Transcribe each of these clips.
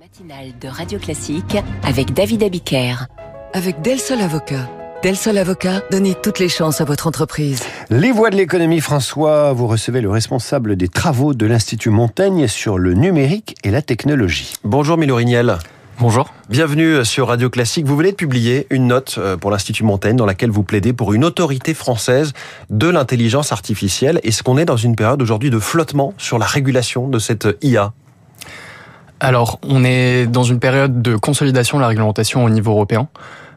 matinale de Radio Classique avec David Abiker. Avec Del Sol Avocat. Del Sol Avocat, donnez toutes les chances à votre entreprise. Les voix de l'économie, François, vous recevez le responsable des travaux de l'Institut Montaigne sur le numérique et la technologie. Bonjour Milo Rignel. Bonjour. Bienvenue sur Radio Classique. Vous venez de publier une note euh, pour l'Institut Montaigne dans laquelle vous plaidez pour une autorité française de l'intelligence artificielle. Est-ce qu'on est dans une période aujourd'hui de flottement sur la régulation de cette IA Alors, on est dans une période de consolidation de la réglementation au niveau européen.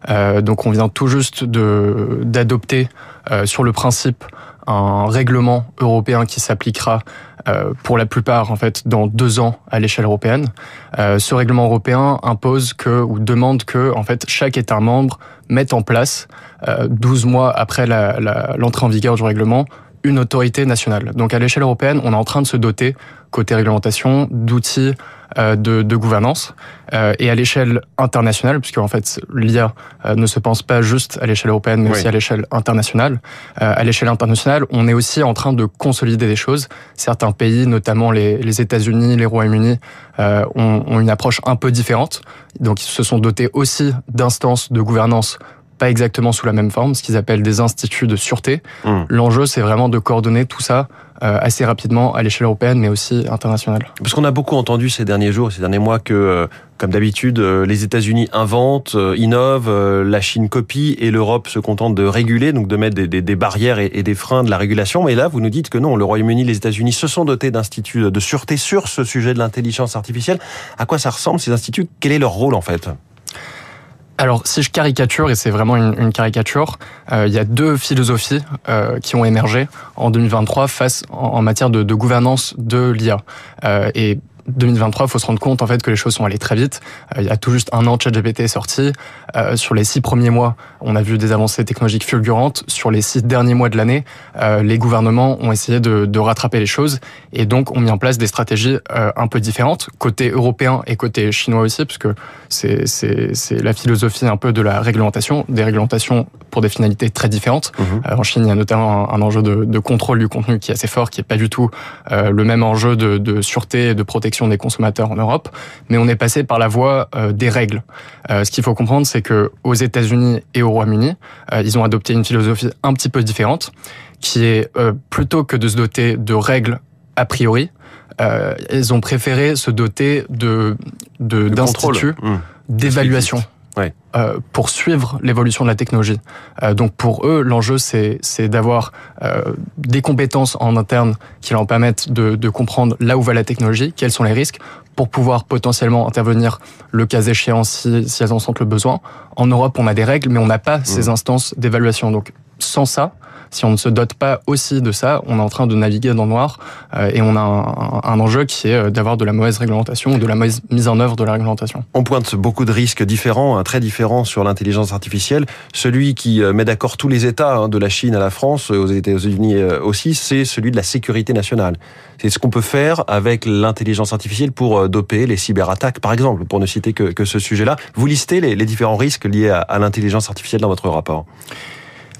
Euh, donc, on vient tout juste d'adopter euh, sur le principe un règlement européen qui s'appliquera euh, pour la plupart en fait dans deux ans à l'échelle européenne. Euh, ce règlement européen impose que ou demande que en fait chaque État membre mette en place euh, 12 mois après l'entrée en vigueur du règlement une autorité nationale. Donc à l'échelle européenne, on est en train de se doter, côté réglementation, d'outils euh, de, de, gouvernance. Euh, et à l'échelle internationale, puisque en fait l'IA euh, ne se pense pas juste à l'échelle européenne, mais oui. aussi à l'échelle internationale. à l'échelle internationale, on est aussi en train de consolider des choses. Certains pays, notamment les, les États-Unis, les Royaumes-Unis, ont, ont une approche un peu différente. Donc ils se sont dotés aussi d'instances de gouvernance pas exactement sous la même forme, ce qu'ils appellent des instituts de sûreté. Mmh. L'enjeu, c'est vraiment de coordonner tout ça euh, assez rapidement à l'échelle européenne, mais aussi internationale. Parce qu'on a beaucoup entendu ces derniers jours, ces derniers mois, que, euh, comme d'habitude, euh, les États-Unis inventent, innovent, la Chine copie et l'Europe se contente de réguler, donc de mettre des, des, des barrières et, et, des freins de la régulation. Mais là, vous nous dites que non, le Royaume-Uni, les États-Unis se sont dotés d'instituts de sûreté sur ce sujet de l'intelligence artificielle. À quoi ça ressemble ces instituts? Quel est leur rôle en fait? Alors, si je caricature, et c'est vraiment une, caricature, euh, il y a deux philosophies euh, qui ont émergé en 2023 face en, matière de, de, gouvernance de l'IA. Euh, et 2023, il faut se rendre compte en fait que les choses sont allées très vite. Euh, il y a tout juste un an, ChatGPT est sorti. Euh, sur les six premiers mois, on a vu des avancées technologiques fulgurantes. Sur les six derniers mois de l'année, euh, les gouvernements ont essayé de, de, rattraper les choses et donc ont mis en place des stratégies un peu différentes, côté européen et côté chinois aussi, parce que c'est la philosophie un peu de la réglementation, des réglementations pour des finalités très différentes. Mmh. en Chine, il y a notamment un, un enjeu de, de, contrôle du contenu qui est assez fort, qui est pas du tout le même enjeu de, de sûreté et de protection des consommateurs en Europe, mais on est passé par la voie euh, des règles. Euh, ce qu'il faut comprendre, c'est que aux États-Unis et au Royaume-Uni, euh, ils ont adopté une philosophie un petit peu différente, qui est plutôt que de se doter de règles a priori, ils ont préféré se doter de d'instituts de, mmh. Ouais. euh, pour suivre l'évolution de la technologie. Euh, donc pour eux, l'enjeu c'est d'avoir euh, des compétences en interne qui leur permettent de, de, comprendre là où va la technologie, quels sont les risques, pour pouvoir potentiellement intervenir le cas échéant si, si elles en sentent le besoin. En Europe, on a des règles, mais on n'a pas mmh. ces instances d'évaluation. Donc sans ça, si on ne se dote pas aussi de ça, on est en train de naviguer dans le noir euh, et on a un, enjeu qui est euh, d'avoir de la mauvaise réglementation ou de la mauvaise mise en œuvre de la réglementation. On pointe beaucoup de risques différents, hein, très différents sur l'intelligence artificielle. Celui qui euh, met d'accord tous les États, hein, de la Chine à la France, aux États-Unis aussi, c'est celui de la sécurité nationale. C'est ce qu'on peut faire avec l'intelligence artificielle pour doper les cyberattaques, par exemple, pour ne citer que, ce sujet-là. Vous listez les, différents risques liés à l'intelligence artificielle dans votre rapport.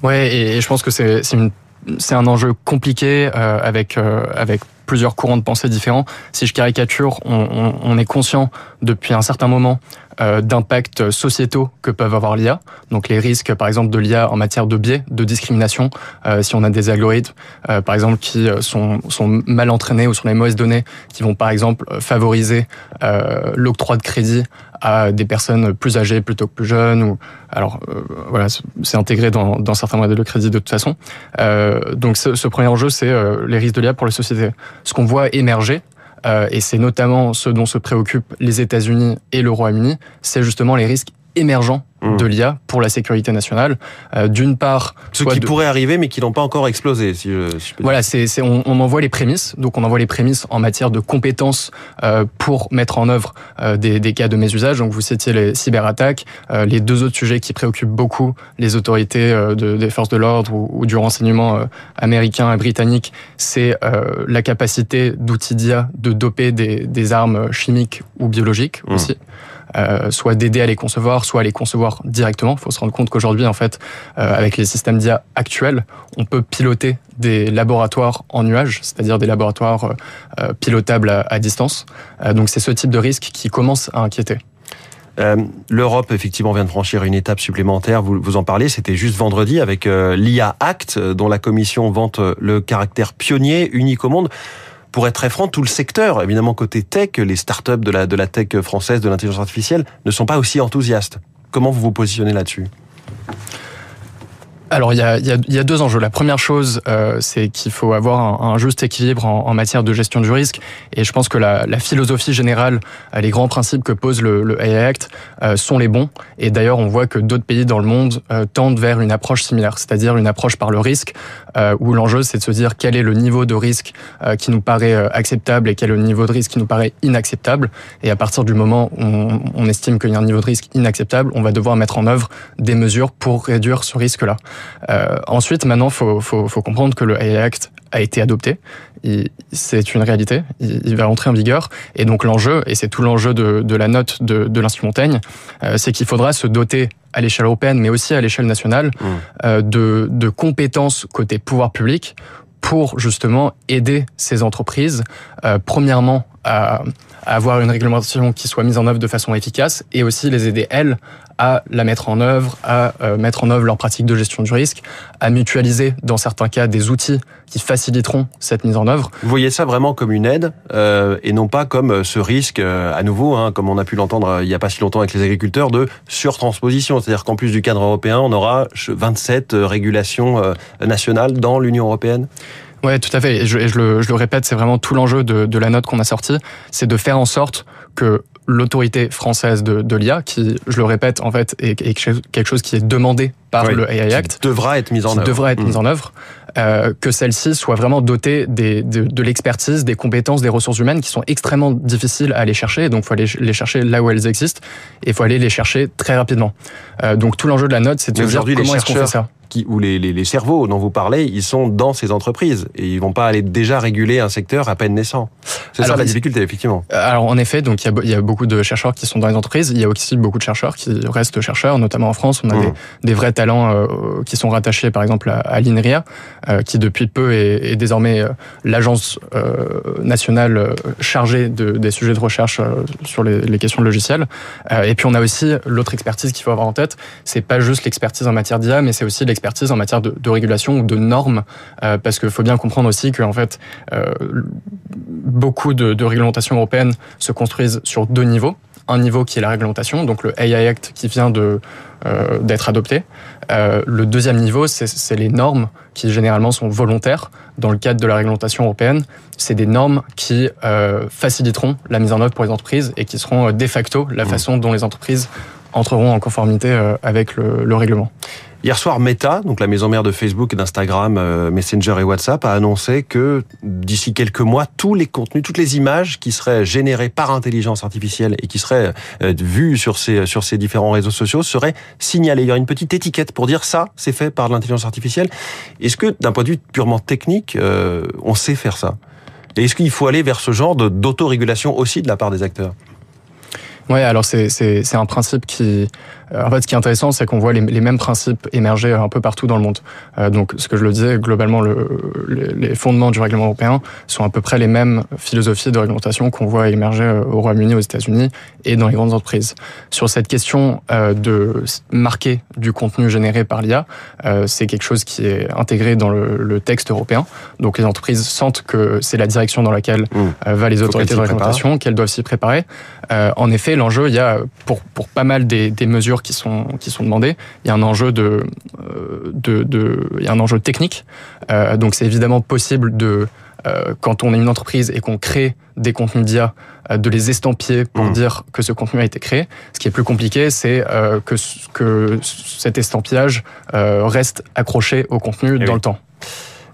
Ouais, et, je pense que c'est c'est un enjeu compliqué euh, avec euh, avec plusieurs courants de pensée différents. Si je caricature, on, on, on est conscient depuis un certain moment euh, d'impacts sociétaux que peuvent avoir l'IA. Donc les risques, par exemple, de l'IA en matière de biais, de discrimination. Euh, si on a des algorithmes, euh, par exemple, qui sont, sont mal entraînés ou sur les mauvaises données, qui vont, par exemple, favoriser euh, l'octroi de crédit à des personnes plus âgées plutôt que plus jeunes. Ou alors voilà, c'est intégré dans, dans, certains modèles de crédit de toute façon. donc ce, ce, premier enjeu, c'est les risques de l'IA pour les sociétés. Ce qu'on voit émerger, euh, et c'est notamment ce dont se préoccupent les États-Unis et le Royaume-Uni, c'est justement les risques émergents mmh. de l'IA pour la sécurité nationale. Euh, D'une part, ce qui de... pourrait arriver, mais qui n'ont pas encore explosé. Si je, si je voilà, c'est on, on envoie les prémices. Donc on envoie les prémices en matière de compétences euh, pour mettre en œuvre euh, des, des, cas de mésusage. Donc vous citiez les cyberattaques, euh, les deux autres sujets qui préoccupent beaucoup les autorités euh, de, des forces de l'ordre ou, ou, du renseignement américain et britannique, c'est la capacité d'outils d'IA de doper des, des, armes chimiques ou biologiques mmh. aussi. Euh, soit d'aider à les concevoir, soit à les concevoir voir directement. Il faut se rendre compte qu'aujourd'hui, en fait, avec les systèmes d'IA actuels, on peut piloter des laboratoires en nuage, c'est-à-dire des laboratoires pilotables à, distance. donc c'est ce type de risque qui commence à inquiéter. Euh, L'Europe, effectivement, vient de franchir une étape supplémentaire. Vous, vous en parlez, c'était juste vendredi avec euh, l'IA Act, euh, dont la Commission vante le caractère pionnier, unique au monde. Pour être très franc, tout le secteur, évidemment côté tech, les startups de la, de la tech française, de l'intelligence artificielle, ne sont pas aussi enthousiastes. Comment vous vous positionnez là-dessus? Alors il y a, y, a, deux enjeux. La première chose, euh, c'est qu'il faut avoir un, un juste équilibre en, en, matière de gestion du risque. Et je pense que la, la philosophie générale, euh, les grands principes que pose le, le AI Act euh, sont les bons. Et d'ailleurs, on voit que d'autres pays dans le monde euh, tendent vers une approche similaire, c'est-à-dire une approche par le risque, euh, où l'enjeu c'est de se dire quel est le niveau de risque qui nous paraît acceptable et quel est le niveau de risque qui nous paraît inacceptable. Et à partir du moment où on, on estime qu'il y a un niveau de risque inacceptable, on va devoir mettre en œuvre des mesures pour réduire ce risque-là. Euh, ensuite, maintenant, faut, faut, faut comprendre que le AI Act a été adopté. C'est une réalité. Il, il, va entrer en vigueur. Et donc l'enjeu, et c'est tout l'enjeu de, de, la note de, de l'Institut Montaigne, euh, c'est qu'il faudra se doter à l'échelle européenne, mais aussi à l'échelle nationale, mmh. euh, de, de compétences côté pouvoir public pour justement aider ces entreprises, euh, premièrement, à, avoir une réglementation qui soit mise en œuvre de façon efficace et aussi les aider, elles, à la mettre en œuvre, à euh, mettre en œuvre leurs pratiques de gestion du risque, à mutualiser, dans certains cas, des outils qui faciliteront cette mise en œuvre. Vous voyez ça vraiment comme une aide euh, et non pas comme euh, ce risque, à nouveau, hein, comme on a pu l'entendre il n'y a pas si longtemps avec les agriculteurs, de surtransposition. C'est-à-dire qu'en plus du cadre européen, on aura 27 régulations nationales dans l'Union européenne? Oui, tout à fait. Et je, et je, le, je le, répète, c'est vraiment tout l'enjeu de, de, la note qu'on a sortie, c'est de faire en sorte que l'autorité française de, de l'IA, qui, je le répète, en fait, est, est, quelque chose qui est demandé par oui, le AI Act, devra être mise en œuvre, devra être mmh. mise en œuvre, euh, que celle-ci soit vraiment dotée des, de, de l'expertise, des compétences, des ressources humaines qui sont extrêmement difficiles à aller chercher. Donc, il faut aller les chercher là où elles existent et il faut aller les chercher très rapidement. Euh, donc, tout l'enjeu de la note, c'est de dire comment est-ce qu'on fait ça qui, où les, les, les, cerveaux dont vous parlez, ils sont dans ces entreprises et ils vont pas aller déjà réguler un secteur à peine naissant. C'est ça la difficulté, effectivement. Alors en effet, donc il y, a, il y, a, beaucoup de chercheurs qui sont dans les entreprises. Il y a aussi beaucoup de chercheurs qui restent chercheurs, notamment en France. On a mmh. des, des, vrais talents euh, qui sont rattachés, par exemple, à, à l'INRIA, euh, qui depuis peu est, est désormais euh, l'agence euh, nationale chargée de, des sujets de recherche sur les, les, questions de logiciels. et puis on a aussi l'autre expertise qu'il faut avoir en tête. C'est pas juste l'expertise en matière d'IA, mais c'est aussi expertise en matière de, de régulation ou de normes, euh, parce qu'il faut bien comprendre aussi que en fait, euh, beaucoup de, de réglementations européennes se construisent sur deux niveaux un niveau qui est la réglementation, donc le AI Act qui vient de euh, d'être adopté. Le deuxième niveau, c'est les normes qui généralement sont volontaires dans le cadre de la réglementation européenne. C'est des normes qui faciliteront la mise en œuvre pour les entreprises et qui seront de facto la mmh. façon dont les entreprises entreront en conformité avec le, le règlement. Hier soir, Meta, donc la maison mère de Facebook et d'Instagram, euh, Messenger et WhatsApp, a annoncé que d'ici quelques mois, tous les contenus, toutes les images qui seraient générées par intelligence artificielle et qui seraient euh, vues sur ces, sur ces différents réseaux sociaux seraient signalées. Il y aurait une petite étiquette pour dire ça, c'est fait par l'intelligence artificielle. Est-ce que, d'un point de vue purement technique, euh, on sait faire ça? Et est-ce qu'il faut aller vers ce genre d'autorégulation aussi de la part des acteurs? Ouais, alors c'est c'est un principe qui euh, en fait, ce qui est intéressant, c'est qu'on voit les, les, mêmes principes émerger un peu partout dans le monde. Euh, donc, ce que je le disais, globalement, le, les, fondements du règlement européen sont à peu près les mêmes philosophies de réglementation qu'on voit émerger euh, au Royaume-Uni, aux États-Unis et dans les grandes entreprises. Sur cette question euh, de marquer du contenu généré par l'IA, euh, c'est quelque chose qui est intégré dans le, le, texte européen. Donc, les entreprises sentent que c'est la direction dans laquelle mmh. va les autorités de réglementation, qu'elles doivent s'y préparer. en effet, l'enjeu, il y a pour, pour pas mal des, des mesures qui sont qui sont demandées. Il y a un enjeu de de, de il y a un enjeu technique. Euh, donc c'est évidemment possible de euh, quand on est une entreprise et qu'on crée des contenus d'IA, euh, de les estampiller pour mmh. dire que ce contenu a été créé. Ce qui est plus compliqué, c'est euh, que, que cet estampillage euh, reste accroché au contenu et dans oui. le temps.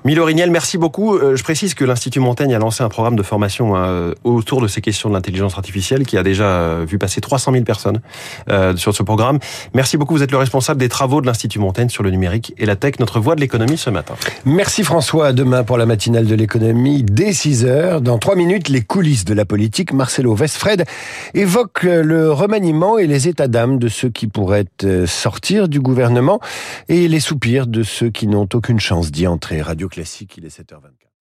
Milo Rignel, merci beaucoup. Euh, je précise que l'Institut Montaigne a lancé un programme de formation hein, autour de ces questions de l'intelligence artificielle qui a déjà euh, vu passer 300 000 personnes euh, sur ce programme. Merci beaucoup. Vous êtes le responsable des travaux de l'Institut Montaigne sur le numérique et la tech, notre voix de l'économie ce matin. Merci François. Demain pour la matinale de l'économie dès 6 heures. Dans 3 minutes, les coulisses de la politique. Marcelo Westfred évoque le remaniement et les états d'âme de ceux qui pourraient sortir du gouvernement et les soupirs de ceux qui n'ont aucune chance d'y entrer. Radio Classique, il est 7h24.